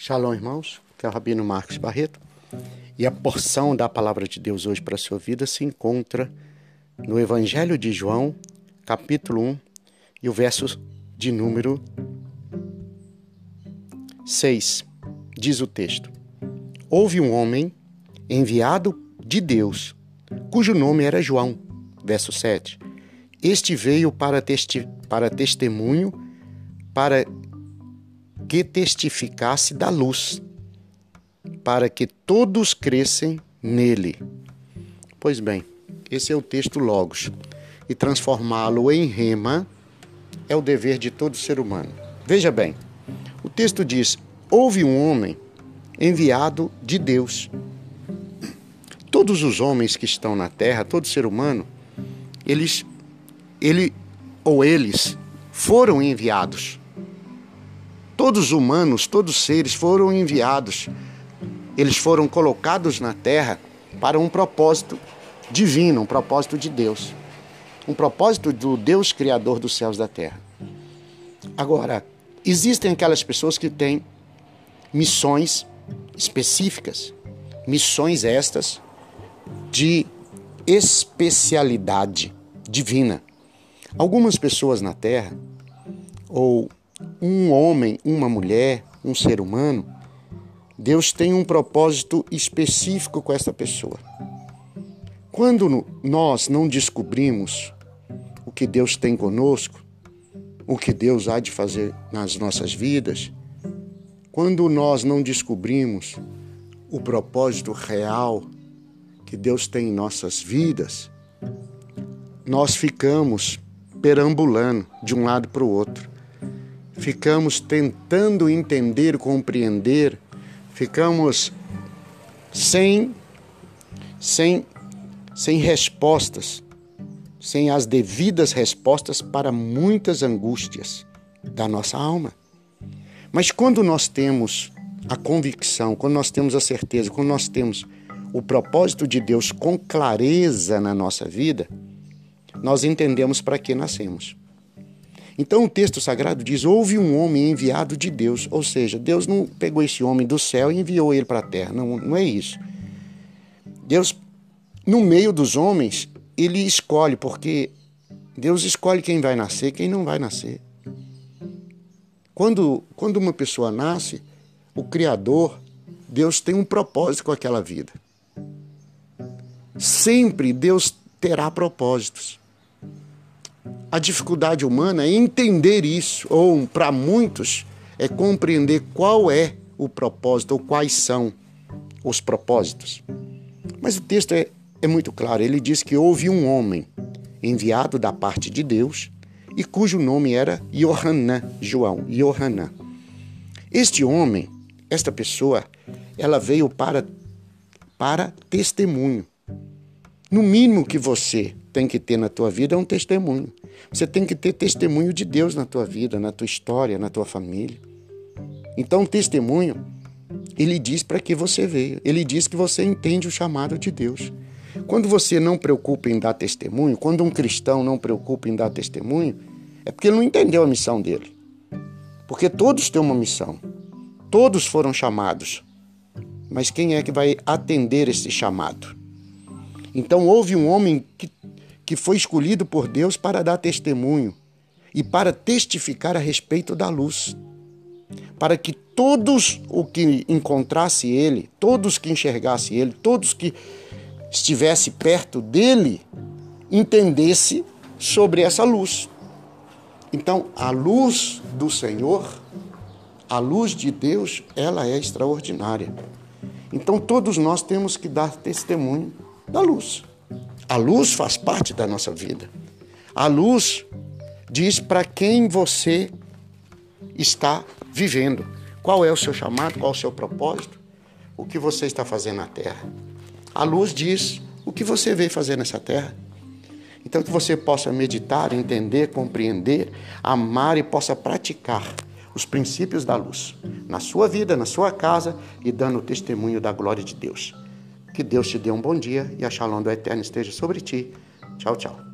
Shalom, irmãos. Que é o Rabino Marcos Barreto. E a porção da palavra de Deus hoje para a sua vida se encontra no Evangelho de João, capítulo 1, e o verso de número 6. Diz o texto: Houve um homem enviado de Deus, cujo nome era João. Verso 7. Este veio para, testi para testemunho, para que testificasse da luz, para que todos crescem nele. Pois bem, esse é o texto Logos, e transformá-lo em rema é o dever de todo ser humano. Veja bem, o texto diz: Houve um homem enviado de Deus. Todos os homens que estão na terra, todo ser humano, eles, ele ou eles foram enviados. Todos os humanos, todos os seres foram enviados. Eles foram colocados na terra para um propósito divino, um propósito de Deus. Um propósito do Deus Criador dos céus e da terra. Agora, existem aquelas pessoas que têm missões específicas, missões estas de especialidade divina. Algumas pessoas na Terra, ou um homem, uma mulher, um ser humano, Deus tem um propósito específico com essa pessoa. Quando nós não descobrimos o que Deus tem conosco, o que Deus há de fazer nas nossas vidas, quando nós não descobrimos o propósito real que Deus tem em nossas vidas, nós ficamos perambulando de um lado para o outro ficamos tentando entender, compreender, ficamos sem, sem, sem respostas, sem as devidas respostas para muitas angústias da nossa alma. Mas quando nós temos a convicção, quando nós temos a certeza, quando nós temos o propósito de Deus com clareza na nossa vida, nós entendemos para que nascemos. Então o texto sagrado diz: houve um homem enviado de Deus. Ou seja, Deus não pegou esse homem do céu e enviou ele para a terra. Não, não é isso. Deus, no meio dos homens, ele escolhe, porque Deus escolhe quem vai nascer quem não vai nascer. Quando, quando uma pessoa nasce, o Criador, Deus tem um propósito com aquela vida. Sempre Deus terá propósitos. A dificuldade humana é entender isso, ou para muitos, é compreender qual é o propósito ou quais são os propósitos. Mas o texto é, é muito claro. Ele diz que houve um homem enviado da parte de Deus e cujo nome era Yohanan, João, Yohanan. Este homem, esta pessoa, ela veio para, para testemunho. No mínimo que você tem que ter na tua vida é um testemunho. Você tem que ter testemunho de Deus na tua vida, na tua história, na tua família. Então, o testemunho, ele diz para que você veio. Ele diz que você entende o chamado de Deus. Quando você não preocupa em dar testemunho, quando um cristão não preocupa em dar testemunho, é porque ele não entendeu a missão dele. Porque todos têm uma missão. Todos foram chamados. Mas quem é que vai atender esse chamado? Então houve um homem que, que foi escolhido por Deus para dar testemunho e para testificar a respeito da luz. Para que todos o que encontrasse ele, todos que enxergasse ele, todos que estivesse perto dele, entendesse sobre essa luz. Então, a luz do Senhor, a luz de Deus, ela é extraordinária. Então, todos nós temos que dar testemunho da luz. A luz faz parte da nossa vida. A luz diz para quem você está vivendo. Qual é o seu chamado, qual é o seu propósito, o que você está fazendo na terra. A luz diz o que você veio fazer nessa terra. Então, que você possa meditar, entender, compreender, amar e possa praticar os princípios da luz na sua vida, na sua casa e dando testemunho da glória de Deus. Que Deus te dê um bom dia e a shalom do Eterno esteja sobre ti. Tchau, tchau.